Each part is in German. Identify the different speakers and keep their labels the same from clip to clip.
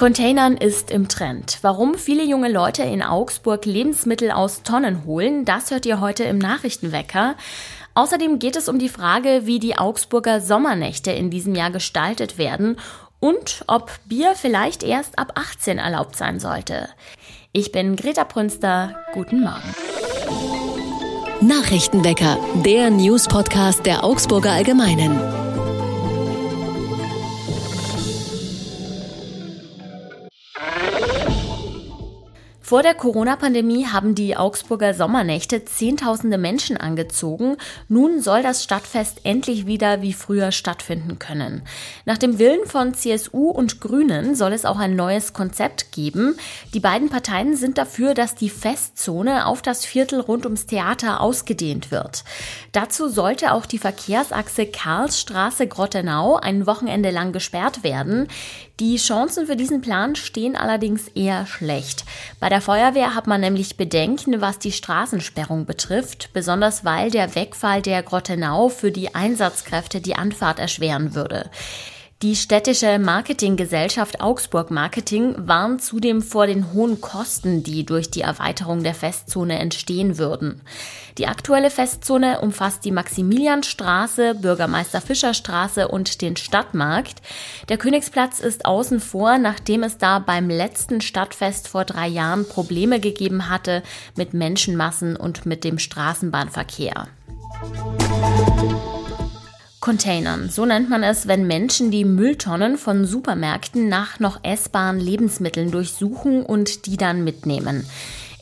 Speaker 1: Containern ist im Trend. Warum viele junge Leute in Augsburg Lebensmittel aus Tonnen holen, das hört ihr heute im Nachrichtenwecker. Außerdem geht es um die Frage, wie die Augsburger Sommernächte in diesem Jahr gestaltet werden und ob Bier vielleicht erst ab 18 erlaubt sein sollte. Ich bin Greta Prünster. Guten Morgen.
Speaker 2: Nachrichtenwecker, der News-Podcast der Augsburger Allgemeinen.
Speaker 1: Vor der Corona-Pandemie haben die Augsburger Sommernächte Zehntausende Menschen angezogen. Nun soll das Stadtfest endlich wieder wie früher stattfinden können. Nach dem Willen von CSU und Grünen soll es auch ein neues Konzept geben. Die beiden Parteien sind dafür, dass die Festzone auf das Viertel rund ums Theater ausgedehnt wird. Dazu sollte auch die Verkehrsachse Karlsstraße-Grottenau ein Wochenende lang gesperrt werden. Die Chancen für diesen Plan stehen allerdings eher schlecht. Bei der Feuerwehr hat man nämlich Bedenken, was die Straßensperrung betrifft, besonders weil der Wegfall der Grottenau für die Einsatzkräfte die Anfahrt erschweren würde. Die städtische Marketinggesellschaft Augsburg Marketing warnt zudem vor den hohen Kosten, die durch die Erweiterung der Festzone entstehen würden. Die aktuelle Festzone umfasst die Maximilianstraße, Bürgermeister Fischer Straße und den Stadtmarkt. Der Königsplatz ist außen vor, nachdem es da beim letzten Stadtfest vor drei Jahren Probleme gegeben hatte mit Menschenmassen und mit dem Straßenbahnverkehr. Containern. So nennt man es, wenn Menschen die Mülltonnen von Supermärkten nach noch essbaren Lebensmitteln durchsuchen und die dann mitnehmen.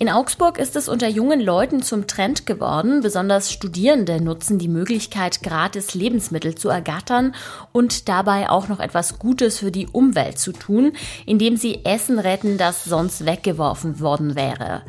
Speaker 1: In Augsburg ist es unter jungen Leuten zum Trend geworden. Besonders Studierende nutzen die Möglichkeit, gratis Lebensmittel zu ergattern und dabei auch noch etwas Gutes für die Umwelt zu tun, indem sie Essen retten, das sonst weggeworfen worden wäre.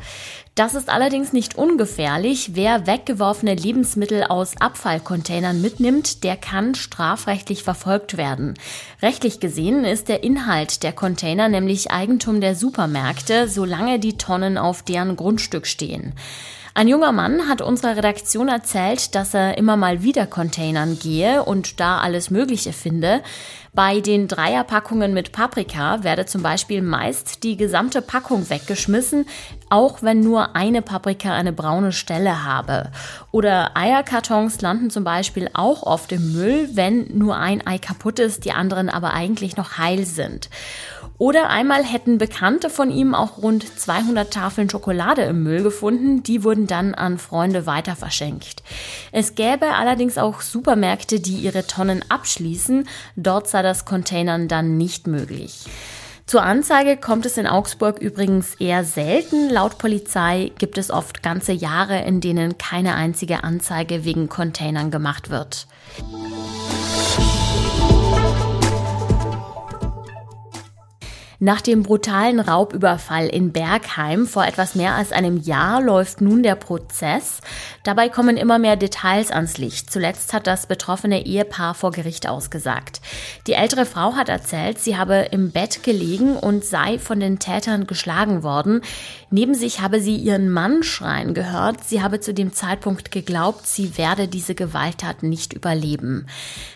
Speaker 1: Das ist allerdings nicht ungefährlich. Wer weggeworfene Lebensmittel aus Abfallcontainern mitnimmt, der kann strafrechtlich verfolgt werden. Rechtlich gesehen ist der Inhalt der Container nämlich Eigentum der Supermärkte, solange die Tonnen auf deren Grundstück stehen. Ein junger Mann hat unserer Redaktion erzählt, dass er immer mal wieder Containern gehe und da alles Mögliche finde. Bei den Dreierpackungen mit Paprika werde zum Beispiel meist die gesamte Packung weggeschmissen, auch wenn nur eine Paprika eine braune Stelle habe. Oder Eierkartons landen zum Beispiel auch oft im Müll, wenn nur ein Ei kaputt ist, die anderen aber eigentlich noch heil sind. Oder einmal hätten Bekannte von ihm auch rund 200 Tafeln Schokolade im Müll gefunden. Die wurden dann an Freunde weiter verschenkt. Es gäbe allerdings auch Supermärkte, die ihre Tonnen abschließen. Dort sei das Containern dann nicht möglich. Zur Anzeige kommt es in Augsburg übrigens eher selten. Laut Polizei gibt es oft ganze Jahre, in denen keine einzige Anzeige wegen Containern gemacht wird. Nach dem brutalen Raubüberfall in Bergheim vor etwas mehr als einem Jahr läuft nun der Prozess. Dabei kommen immer mehr Details ans Licht. Zuletzt hat das betroffene Ehepaar vor Gericht ausgesagt. Die ältere Frau hat erzählt, sie habe im Bett gelegen und sei von den Tätern geschlagen worden. Neben sich habe sie ihren Mann schreien gehört. Sie habe zu dem Zeitpunkt geglaubt, sie werde diese Gewalttat nicht überleben.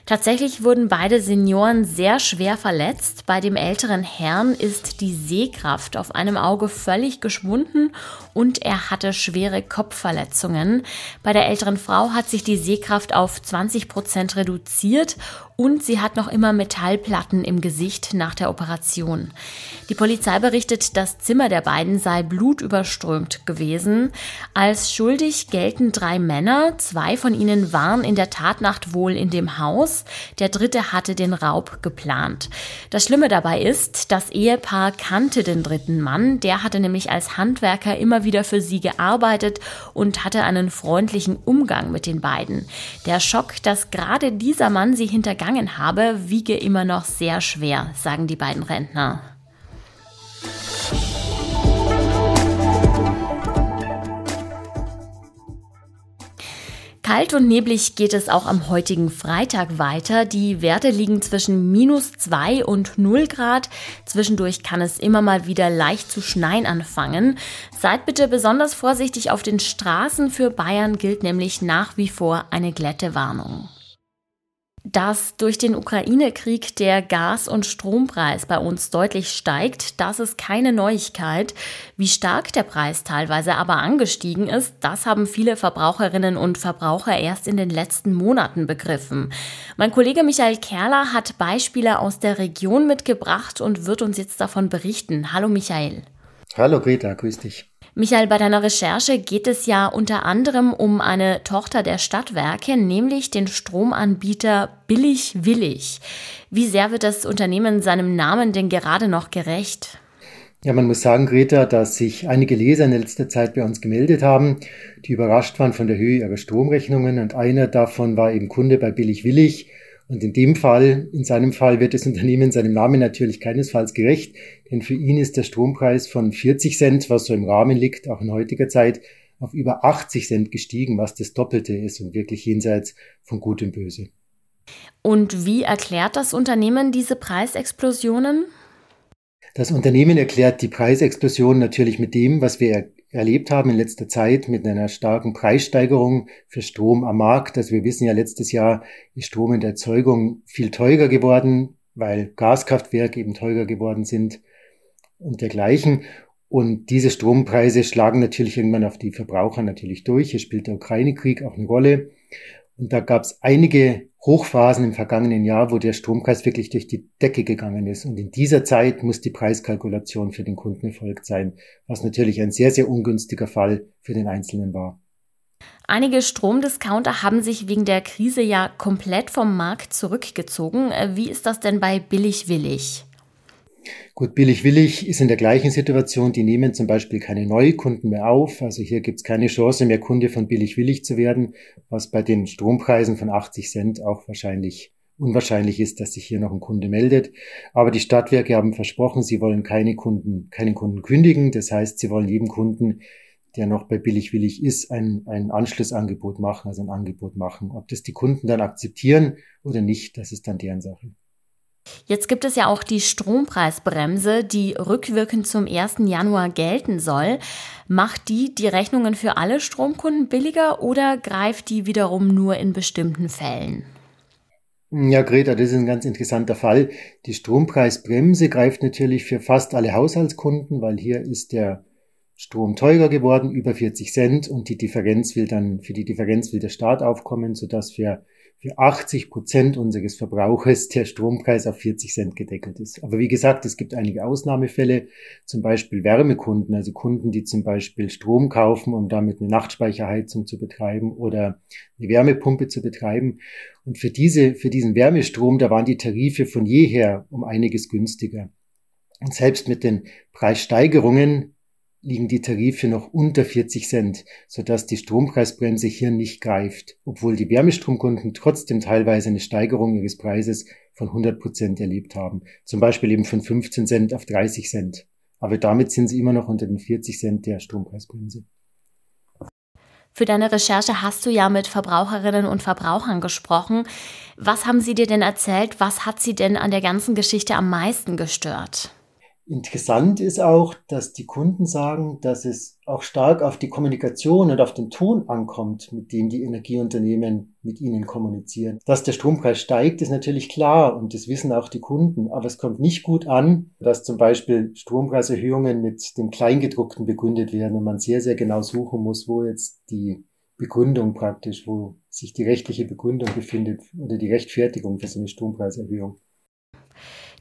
Speaker 1: Tatsächlich wurden beide Senioren sehr schwer verletzt. Bei dem älteren Herrn ist die Sehkraft auf einem Auge völlig geschwunden und er hatte schwere Kopfverletzungen. Bei der älteren Frau hat sich die Sehkraft auf 20 Prozent reduziert und sie hat noch immer Metallplatten im Gesicht nach der Operation. Die Polizei berichtet, das Zimmer der beiden sei blutüberströmt gewesen. Als schuldig gelten drei Männer. Zwei von ihnen waren in der Tatnacht wohl in dem Haus. Der dritte hatte den Raub geplant. Das Schlimme dabei ist, das Ehepaar kannte den dritten Mann. Der hatte nämlich als Handwerker immer wieder für sie gearbeitet und hatte einen freundlichen Umgang mit den beiden. Der Schock, dass gerade dieser Mann sie hintergangen habe, wiege immer noch sehr schwer, sagen die beiden Rentner. Kalt und neblig geht es auch am heutigen Freitag weiter. Die Werte liegen zwischen minus zwei und null Grad. Zwischendurch kann es immer mal wieder leicht zu schneien anfangen. Seid bitte besonders vorsichtig auf den Straßen. Für Bayern gilt nämlich nach wie vor eine Glättewarnung. Dass durch den Ukraine-Krieg der Gas- und Strompreis bei uns deutlich steigt, das ist keine Neuigkeit. Wie stark der Preis teilweise aber angestiegen ist, das haben viele Verbraucherinnen und Verbraucher erst in den letzten Monaten begriffen. Mein Kollege Michael Kerler hat Beispiele aus der Region mitgebracht und wird uns jetzt davon berichten. Hallo Michael.
Speaker 3: Hallo Greta, grüß dich.
Speaker 1: Michael, bei deiner Recherche geht es ja unter anderem um eine Tochter der Stadtwerke, nämlich den Stromanbieter Billig Willig. Wie sehr wird das Unternehmen seinem Namen denn gerade noch gerecht?
Speaker 3: Ja, man muss sagen, Greta, dass sich einige Leser in letzter Zeit bei uns gemeldet haben, die überrascht waren von der Höhe ihrer Stromrechnungen und einer davon war eben Kunde bei Billig Willig und in dem Fall, in seinem Fall wird das Unternehmen seinem Namen natürlich keinesfalls gerecht, denn für ihn ist der Strompreis von 40 Cent, was so im Rahmen liegt, auch in heutiger Zeit, auf über 80 Cent gestiegen, was das Doppelte ist und wirklich jenseits von Gut und Böse.
Speaker 1: Und wie erklärt das Unternehmen diese Preisexplosionen?
Speaker 3: Das Unternehmen erklärt die Preisexplosion natürlich mit dem, was wir erlebt haben in letzter Zeit mit einer starken Preissteigerung für Strom am Markt. Also wir wissen ja, letztes Jahr ist Strom in der Erzeugung viel teurer geworden, weil Gaskraftwerke eben teurer geworden sind und dergleichen. Und diese Strompreise schlagen natürlich irgendwann auf die Verbraucher natürlich durch. Hier spielt der Ukraine-Krieg auch eine Rolle. Und da gab es einige Hochphasen im vergangenen Jahr, wo der Strompreis wirklich durch die Decke gegangen ist. Und in dieser Zeit muss die Preiskalkulation für den Kunden erfolgt sein, was natürlich ein sehr, sehr ungünstiger Fall für den Einzelnen war.
Speaker 1: Einige Stromdiscounter haben sich wegen der Krise ja komplett vom Markt zurückgezogen. Wie ist das denn bei Billig Willig?
Speaker 3: Gut, billig-willig ist in der gleichen Situation. Die nehmen zum Beispiel keine Neukunden mehr auf. Also hier gibt es keine Chance mehr, Kunde von billig-willig zu werden, was bei den Strompreisen von 80 Cent auch wahrscheinlich unwahrscheinlich ist, dass sich hier noch ein Kunde meldet. Aber die Stadtwerke haben versprochen, sie wollen keine Kunden, keinen Kunden kündigen. Das heißt, sie wollen jedem Kunden, der noch bei billig-willig ist, ein, ein Anschlussangebot machen, also ein Angebot machen. Ob das die Kunden dann akzeptieren oder nicht, das ist dann deren Sache.
Speaker 1: Jetzt gibt es ja auch die Strompreisbremse, die rückwirkend zum 1. Januar gelten soll. Macht die die Rechnungen für alle Stromkunden billiger oder greift die wiederum nur in bestimmten Fällen?
Speaker 3: Ja, Greta, das ist ein ganz interessanter Fall. Die Strompreisbremse greift natürlich für fast alle Haushaltskunden, weil hier ist der Strom teurer geworden, über 40 Cent, und die Differenz will dann, für die Differenz will der Staat aufkommen, sodass für für 80 Prozent unseres Verbrauchers der Strompreis auf 40 Cent gedeckelt ist. Aber wie gesagt, es gibt einige Ausnahmefälle, zum Beispiel Wärmekunden, also Kunden, die zum Beispiel Strom kaufen, um damit eine Nachtspeicherheizung zu betreiben oder eine Wärmepumpe zu betreiben. Und für diese, für diesen Wärmestrom, da waren die Tarife von jeher um einiges günstiger. Und selbst mit den Preissteigerungen liegen die Tarife noch unter 40 Cent, sodass die Strompreisbremse hier nicht greift, obwohl die Wärmestromkunden trotzdem teilweise eine Steigerung ihres Preises von 100 Prozent erlebt haben, zum Beispiel eben von 15 Cent auf 30 Cent. Aber damit sind sie immer noch unter den 40 Cent der Strompreisbremse.
Speaker 1: Für deine Recherche hast du ja mit Verbraucherinnen und Verbrauchern gesprochen. Was haben sie dir denn erzählt? Was hat sie denn an der ganzen Geschichte am meisten gestört?
Speaker 3: Interessant ist auch, dass die Kunden sagen, dass es auch stark auf die Kommunikation und auf den Ton ankommt, mit dem die Energieunternehmen mit ihnen kommunizieren. Dass der Strompreis steigt, ist natürlich klar und das wissen auch die Kunden. Aber es kommt nicht gut an, dass zum Beispiel Strompreiserhöhungen mit dem Kleingedruckten begründet werden und man sehr, sehr genau suchen muss, wo jetzt die Begründung praktisch, wo sich die rechtliche Begründung befindet oder die Rechtfertigung für so eine Strompreiserhöhung.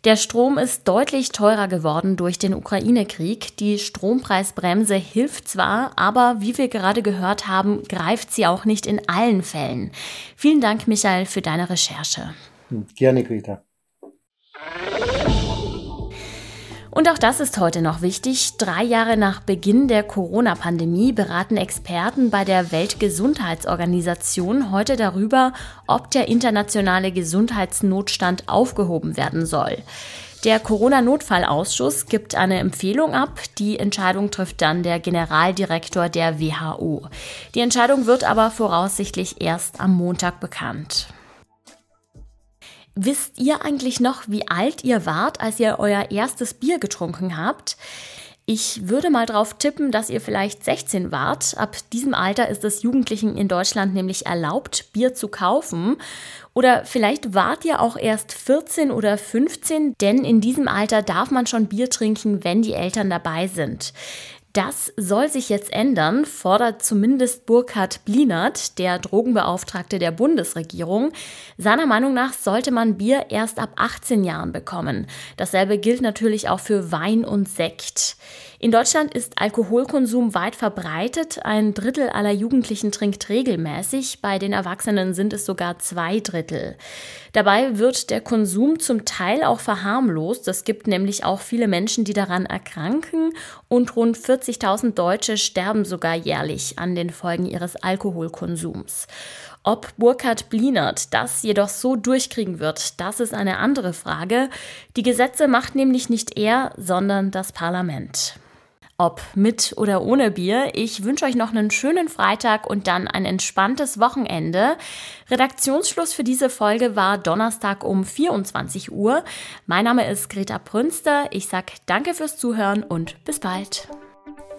Speaker 1: Der Strom ist deutlich teurer geworden durch den Ukraine-Krieg. Die Strompreisbremse hilft zwar, aber wie wir gerade gehört haben, greift sie auch nicht in allen Fällen. Vielen Dank, Michael, für deine Recherche.
Speaker 3: Gerne, Greta.
Speaker 1: Und auch das ist heute noch wichtig. Drei Jahre nach Beginn der Corona-Pandemie beraten Experten bei der Weltgesundheitsorganisation heute darüber, ob der internationale Gesundheitsnotstand aufgehoben werden soll. Der Corona-Notfallausschuss gibt eine Empfehlung ab. Die Entscheidung trifft dann der Generaldirektor der WHO. Die Entscheidung wird aber voraussichtlich erst am Montag bekannt. Wisst ihr eigentlich noch, wie alt ihr wart, als ihr euer erstes Bier getrunken habt? Ich würde mal drauf tippen, dass ihr vielleicht 16 wart. Ab diesem Alter ist es Jugendlichen in Deutschland nämlich erlaubt, Bier zu kaufen. Oder vielleicht wart ihr auch erst 14 oder 15, denn in diesem Alter darf man schon Bier trinken, wenn die Eltern dabei sind. Das soll sich jetzt ändern, fordert zumindest Burkhard Blinert, der Drogenbeauftragte der Bundesregierung. Seiner Meinung nach sollte man Bier erst ab 18 Jahren bekommen. Dasselbe gilt natürlich auch für Wein und Sekt. In Deutschland ist Alkoholkonsum weit verbreitet. Ein Drittel aller Jugendlichen trinkt regelmäßig. Bei den Erwachsenen sind es sogar zwei Drittel. Dabei wird der Konsum zum Teil auch verharmlost. Es gibt nämlich auch viele Menschen, die daran erkranken und rund 40.000 Deutsche sterben sogar jährlich an den Folgen ihres Alkoholkonsums. Ob Burkhard Blinert das jedoch so durchkriegen wird, das ist eine andere Frage. Die Gesetze macht nämlich nicht er, sondern das Parlament. Ob mit oder ohne Bier, ich wünsche euch noch einen schönen Freitag und dann ein entspanntes Wochenende. Redaktionsschluss für diese Folge war Donnerstag um 24 Uhr. Mein Name ist Greta Prünster. Ich sag danke fürs Zuhören und bis bald.